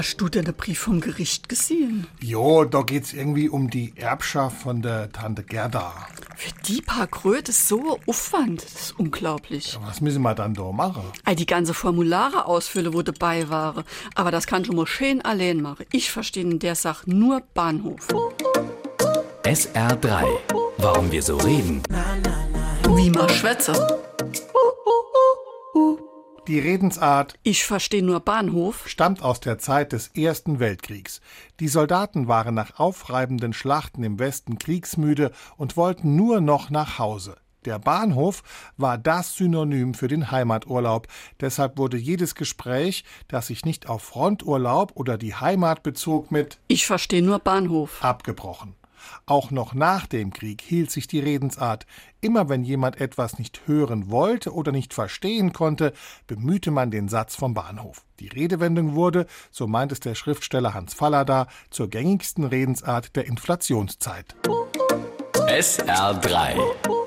Hast du denn einen Brief vom Gericht gesehen? Jo, da geht's irgendwie um die Erbschaft von der Tante Gerda. Für die paar Kröte so Aufwand, das ist unglaublich. Ja, was müssen wir dann da machen? All die ganze Formulare ausfüllen, wo dabei waren. Aber das kann schon mal schön allein machen. Ich verstehe in der Sache nur Bahnhof. SR3. Warum wir so reden. Wie man schwätze. Die Redensart Ich verstehe nur Bahnhof. stammt aus der Zeit des Ersten Weltkriegs. Die Soldaten waren nach aufreibenden Schlachten im Westen kriegsmüde und wollten nur noch nach Hause. Der Bahnhof war das Synonym für den Heimaturlaub. Deshalb wurde jedes Gespräch, das sich nicht auf Fronturlaub oder die Heimat bezog, mit Ich verstehe nur Bahnhof. abgebrochen. Auch noch nach dem Krieg hielt sich die Redensart. Immer wenn jemand etwas nicht hören wollte oder nicht verstehen konnte, bemühte man den Satz vom Bahnhof. Die Redewendung wurde, so meint es der Schriftsteller Hans Fallada, zur gängigsten Redensart der Inflationszeit. SR3.